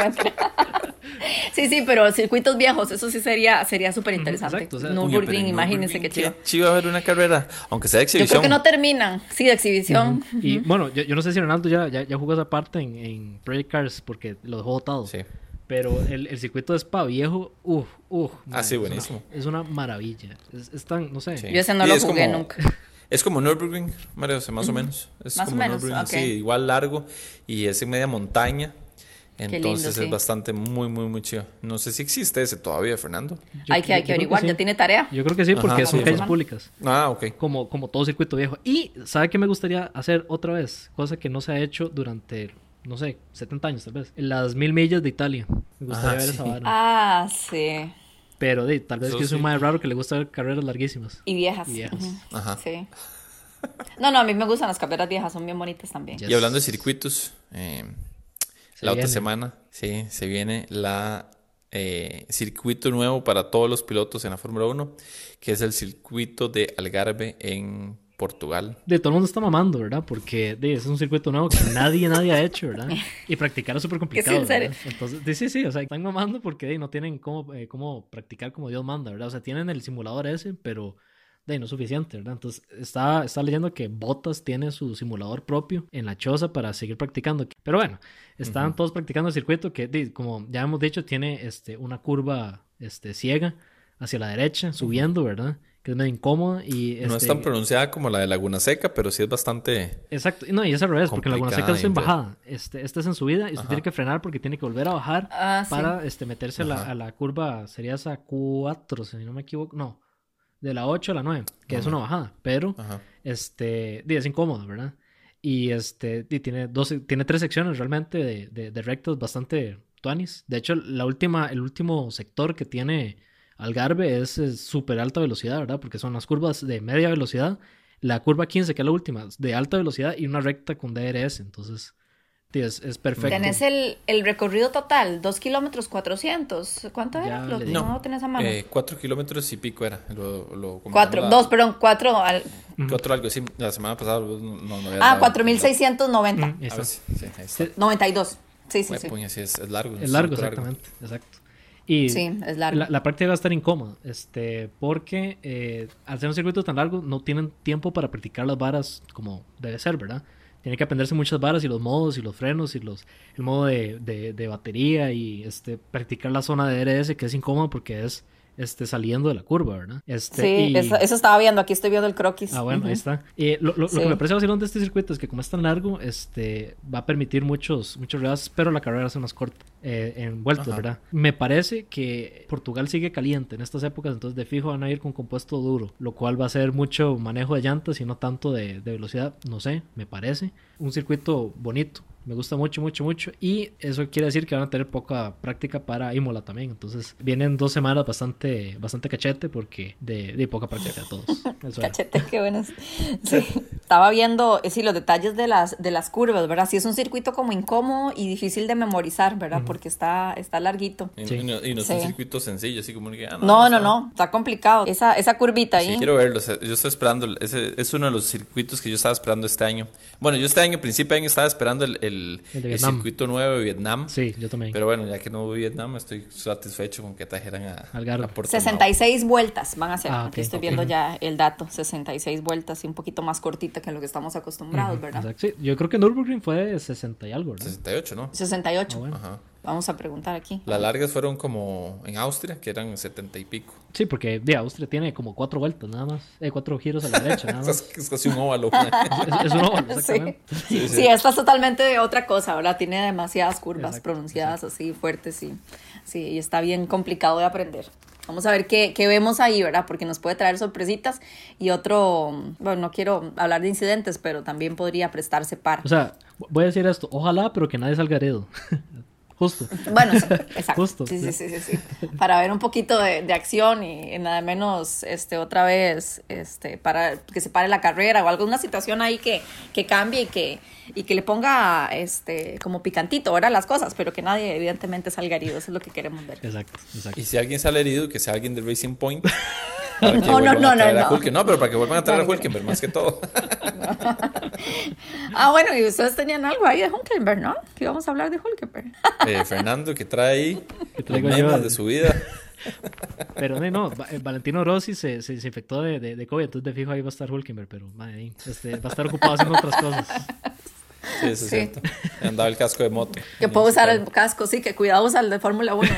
Sí, sí, pero circuitos viejos, eso sí sería sería súper interesante. Exacto, o sea, Nürburgring, imagínense qué chido. Chido a ver una carrera, aunque sea de exhibición. Yo creo que no terminan, sí, de exhibición. Y bueno, yo, yo, no sé si Ronaldo ya, ya, ya jugó esa parte en, en Project Cars porque lo dejó votado. Sí. Pero el, el, circuito de Spa viejo, uff, uff. Ah, sí, buenísimo. Es una, maravilla. Es, tan, no sé. Yo ese no lo jugué nunca. Es como Nürburgring, Mario, más o menos. Es más como o menos, sí, igual largo y es en media montaña. Entonces es bastante muy, muy, muy chido. No sé si existe ese todavía, Fernando. hay que, hay que averiguar, ya tiene tarea. Yo creo que sí, porque son calles públicas. Ah, ok. Como, como todo circuito viejo. Y, ¿sabe qué me gustaría hacer otra vez? Cosa que no se ha hecho durante, no sé, 70 años tal vez. Las mil millas de Italia. Me gustaría ver esa vara. Ah, sí. Pero de, tal vez que es un más raro que le gusta ver carreras larguísimas. Y viejas. Y viejas. Ajá. Sí. No, no, a mí me gustan las carreras viejas, son bien bonitas también. Y hablando de circuitos, eh, la otra semana, sí, se viene la eh, circuito nuevo para todos los pilotos en la Fórmula 1, que es el circuito de Algarve en Portugal. De todo el mundo está mamando, ¿verdad? Porque es un circuito nuevo que nadie, nadie ha hecho, ¿verdad? Y practicar es súper complicado. Entonces, sí, sí, o sea, están mamando porque no tienen cómo, eh, cómo practicar como Dios manda, ¿verdad? O sea, tienen el simulador ese, pero de no es suficiente, ¿verdad? Entonces, está, está leyendo que Bottas tiene su simulador propio en la choza para seguir practicando. Pero bueno, están todos practicando el circuito que, como ya hemos dicho, tiene este, una curva este, ciega hacia la derecha, subiendo, ¿verdad? Que es medio incómoda y... no es este tan pronunciada como la de Laguna Seca, pero sí es bastante... Exacto, no, y es al revés, porque Laguna Seca es en bajada. Este, este es en subida y usted tiene que frenar porque tiene que volver a bajar ah, para este, meterse a la, a la, curva, sería esa 4, si no me equivoco, no, de la 8 a la 9, que es una bajada, pero este, es incómodo, ¿verdad? Y este, y tiene, dos, tiene tres secciones realmente de, de, rectos bastante tuanis. De hecho, la última, el último sector que tiene Algarve es, súper alta velocidad, ¿verdad? Porque son las curvas de media velocidad, la curva 15, que es la última, de alta velocidad y una recta con DRS. Entonces, es, es, perfecto. ¿Tenés el, el, recorrido total? ¿Dos kilómetros cuatrocientos? ¿Cuánto era? Lo, no, tenés a mano. Eh, cuatro kilómetros y pico era. Lo, lo cuatro, dos, perdón, cuatro. Al... Cuatro algo, sí. La semana pasada no, no había Ah, cuatro mil seiscientos noventa. Mm, sí, Noventa y dos. Sí, sí, sí. es, es, largo. Es largo, exactamente. Exacto. Y sí, es largo. La, la, práctica va a estar incómoda, este, porque eh, al ser un circuito tan largo no tienen tiempo para practicar las varas como debe ser, ¿verdad? tiene que aprenderse muchas varas y los modos y los frenos y los el modo de, de, batería y este practicar la zona de DRS que es incómodo porque es este, saliendo de la curva, ¿verdad? Este, sí, eso, estaba viendo, aquí estoy viendo el croquis. Ah, bueno, ahí está. Y lo, lo, que me parece vacilón de este circuito es que como es tan largo, este, va a permitir muchos, muchos rebases, pero la carrera es más corta eh, en vueltas, ¿verdad? Me parece que Portugal sigue caliente en estas épocas, entonces de fijo van a ir con compuesto duro, lo cual va a ser mucho manejo de llantas y no tanto de, de velocidad, no sé, me parece. Un circuito bonito, me gusta mucho, mucho, mucho. Y eso quiere decir que van a tener poca práctica para Imola también. Entonces vienen dos semanas bastante, bastante cachete porque de, de poca práctica a todos. <laughs> cachete, qué buenas. Sí. Estaba viendo, eh, sí, los detalles de las, de las curvas, ¿verdad? Sí, es un circuito como incómodo y difícil de memorizar, ¿verdad? Porque está, está larguito. Y, no, es un circuito sencillo, así como que... Ah, no, no, no, está complicado. Esa, esa curvita ahí. Sí, quiero verlo. yo estoy esperando, ese es uno de los circuitos que yo estaba esperando este año. Bueno, yo este año, principio de año, estaba esperando el el, circuito nuevo de Vietnam. Sí, yo también. Pero bueno, ya que no hubo Vietnam, estoy satisfecho con que trajeran a, a Puerto 66 vueltas van a ser. Ah, Aquí estoy viendo ya el dato. 66 vueltas y un poquito más cortita que lo que estamos acostumbrados, ¿verdad? Sí, yo creo que Nürburgring fue 60 y algo, ¿verdad? 68, ¿no? 68. Ah, Ajá. Vamos a preguntar aquí. Las largas fueron como en Austria, que eran 70 y pico. Sí, porque de Austria tiene como cuatro vueltas nada más. Eh, cuatro giros a la derecha nada <laughs> más. es, casi un óvalo. <laughs> es, un óvalo, <laughs> exactamente. Sí. Sí, esta es totalmente otra cosa, ¿verdad? Tiene demasiadas curvas pronunciadas así fuertes y, sí, y está bien complicado de aprender. Vamos a ver qué, qué, vemos ahí, ¿verdad? Porque nos puede traer sorpresitas y otro, bueno, no quiero hablar de incidentes, pero también podría prestarse para. O sea, voy a decir esto, ojalá, pero que nadie salga herido. Justo. Bueno, <laughs> exacto. sí, sí, sí, sí, Para ver un poquito de, de, acción y nada menos este otra vez este para que se pare la carrera o alguna situación ahí que, que cambie y que y que le ponga este como picantito ahora las cosas, pero que nadie evidentemente salga herido, eso es lo que queremos ver. Exacto, exacto. Y si alguien sale herido, que sea alguien de Racing Point. <laughs> no, no, no, no, no. pero para que vuelvan a traer a Hulkenberg, más que todo. <laughs> ah, bueno, y ustedes tenían algo ahí de Hulkenberg, ¿no? Que íbamos a hablar de Hulkenberg. <laughs> Eh, Fernando, que trae ahí los de su vida. <laughs> Pero no, eh, Valentino Rossi se, se, infectó de, de, de, COVID, entonces de fijo ahí va a estar Hulkenberg, pero madre, este, va a estar ocupado haciendo otras cosas. Sí, eso es cierto. Andaba el casco de moto. Que puedo usar el casco, sí, que cuidado usa el de Fórmula 1,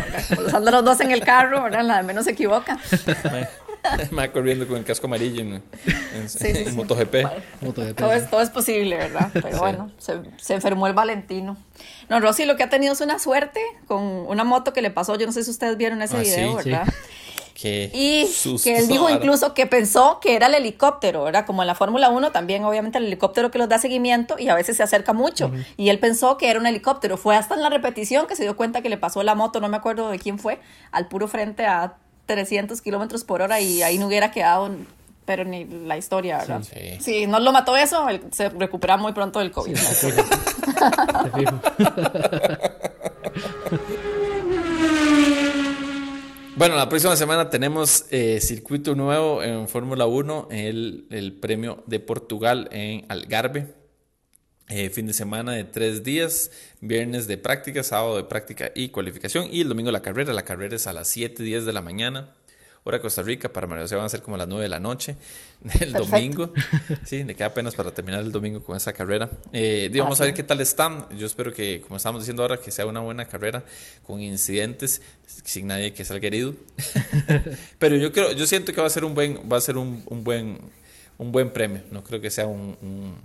Usando los dos en el carro, ¿verdad? La de menos se equivoca. <laughs> Me corriendo con el casco amarillo en, en, MotoGP. Todo, es, todo es posible, ¿verdad? Pero bueno, se, se, enfermó el Valentino. No, Rossi lo que ha tenido es una suerte con una moto que le pasó. Yo no sé si ustedes vieron ese ah, video, ¿verdad? y que él dijo incluso que pensó que era el helicóptero, ¿verdad? Como en la Fórmula 1 también obviamente el helicóptero que los da seguimiento y a veces se acerca mucho. Y él pensó que era un helicóptero. Fue hasta en la repetición que se dio cuenta que le pasó la moto, no me acuerdo de quién fue, al puro frente a 300 kilómetros por hora y ahí no hubiera quedado pero ni la historia, ¿verdad? Sí, sí. no lo mató eso, se recupera muy pronto del COVID. Bueno, la próxima semana tenemos eh, circuito nuevo en Fórmula 1, el, el, premio de Portugal en Algarve. Eh, fin de semana de tres días, viernes de práctica, sábado de práctica y cualificación y el domingo la carrera. La carrera es a las 7, 10 de la mañana hora Costa Rica, para María José van a ser como las 9 de la noche <laughs> el domingo. Sí, le queda apenas para terminar el domingo con esa carrera. Eh, vamos a ver qué tal están. Yo espero que, como estamos diciendo ahora, que sea una buena carrera con incidentes, sin nadie que salga herido. <laughs> Pero yo creo, yo siento que va a ser un buen, va a ser un, un buen, un buen premio. No creo que sea un, un,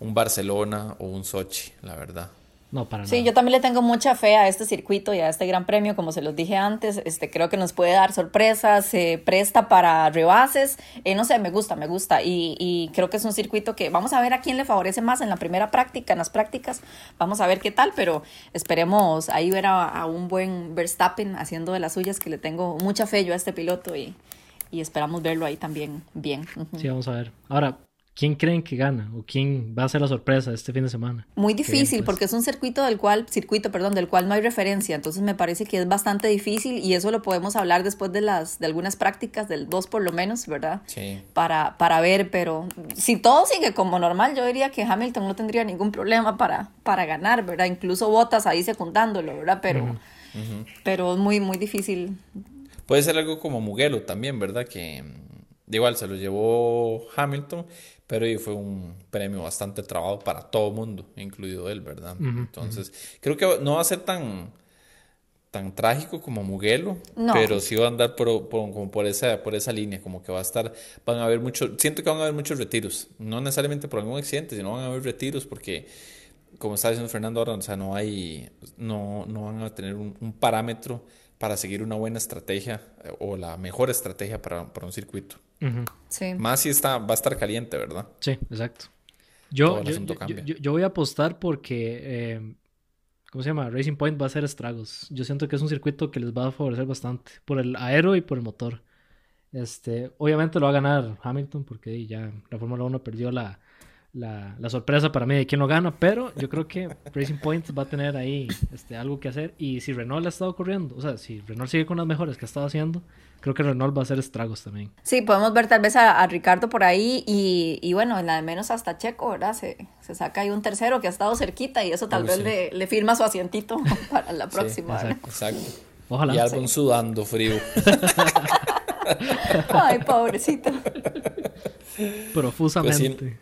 un Barcelona o un Sochi, la verdad. No, para sí, yo también le tengo mucha fe a este circuito y a este gran premio, como se los dije antes, este creo que nos puede dar sorpresas, se presta para rebases, eh, no sé, me gusta, me gusta y, y, creo que es un circuito que vamos a ver a quién le favorece más en la primera práctica, en las prácticas, vamos a ver qué tal, pero esperemos ahí ver a, un buen Verstappen haciendo de las suyas, que le tengo mucha fe yo a este piloto y, y esperamos verlo ahí también bien. Sí, vamos a ver. Ahora, ¿Quién creen que gana o quién va a ser la sorpresa este fin de semana? Muy difícil pues. porque es un circuito del cual circuito, perdón, del cual no hay referencia, entonces me parece que es bastante difícil y eso lo podemos hablar después de las de algunas prácticas del 2 por lo menos, ¿verdad? Sí. Para para ver, pero si todo sigue como normal, yo diría que Hamilton no tendría ningún problema para para ganar, ¿verdad? Incluso Botas ahí secundándolo, ¿verdad? Pero pero es muy muy difícil. Puede ser algo como Mugello también, ¿verdad? Que igual se lo llevó Hamilton, pero fue un premio bastante trabado para todo el mundo, incluido él, ¿verdad? Entonces, creo que no va a ser tan tan trágico como Mugello, pero sí va a andar por, como por, esa, por esa línea, como que va a estar, van a haber muchos, siento que van a haber muchos retiros, no necesariamente por algún accidente, sino van a haber retiros porque, como está diciendo Fernando ahora, o sea, no hay, no, no van a tener un, parámetro para seguir una buena estrategia eh, o la mejor estrategia para, para un circuito. Sí. Más si está, va a estar caliente, ¿verdad? Sí, exacto. Yo, yo, yo, voy a apostar porque eh, ¿cómo se llama? Racing Point va a hacer estragos. Yo siento que es un circuito que les va a favorecer bastante por el aero y por el motor. Este, obviamente lo va a ganar Hamilton porque ya la Fórmula 1 perdió la, la, sorpresa para mí de quién lo gana, pero yo creo que Racing Point va a tener ahí este, algo que hacer. Y si Renault ha estado corriendo, o sea, si Renault sigue con las mejores que ha estado haciendo, creo que Renault va a hacer estragos también. Sí, podemos ver tal vez a, Ricardo por ahí y, bueno, en la de menos hasta Checo, ¿verdad? Se, saca ahí un tercero que ha estado cerquita y eso tal vez le, firma su asientito <laughs> para la próxima. exacto, Ojalá. Y algo sudando frío. <laughs> Ay, pobrecito. Profusamente.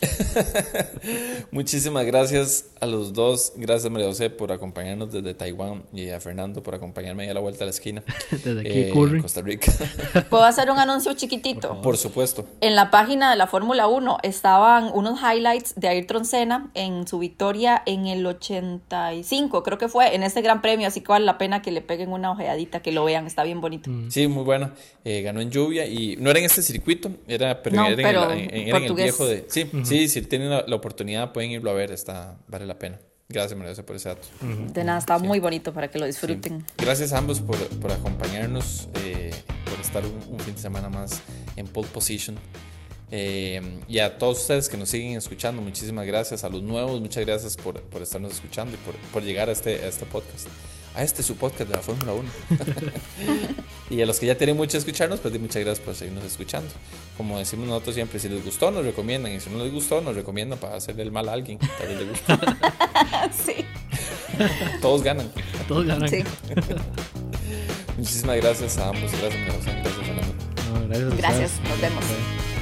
<laughs> Muchísimas gracias a los dos. Gracias, María José, por acompañarnos desde Taiwán y a Fernando por acompañarme a la vuelta a la esquina. <laughs> Desde aquí, eh, Costa Rica. <laughs> ¿Puedo hacer un anuncio chiquitito? Por, supuesto. En la página de la Fórmula 1 estaban unos highlights de Ayrton Senna en su victoria en el 85, creo que fue, en este gran premio. Así que vale la pena que le peguen una ojeadita, que lo vean. Está bien bonito. Mm. Sí, muy bueno. Eh, ganó en lluvia y no era en este circuito, era, pero, era, en, el, viejo de. Sí, Sí, si tienen la, oportunidad pueden irlo a ver, está, vale la pena. Gracias, María por ese dato. De nada, está muy bonito para que lo disfruten. Gracias a ambos por, por acompañarnos, eh, por estar un, fin de semana más en pole position. Eh, y a todos ustedes que nos siguen escuchando, muchísimas gracias. A los nuevos, muchas gracias por, por estarnos escuchando y por, por llegar a este, a este podcast a este su podcast de la Fórmula 1. <laughs> y a los que ya tienen mucho escucharnos, pues muchas gracias por seguirnos escuchando. Como decimos nosotros siempre, si les gustó, nos recomiendan. Y si no les gustó, nos recomiendan para hacerle el mal a alguien. Tal vez le guste. <laughs> sí. Todos ganan. Todos ganan. Sí. <laughs> Muchísimas gracias a ambos. Gracias, Gracias, Fernando. gracias. Gracias. Nos vemos.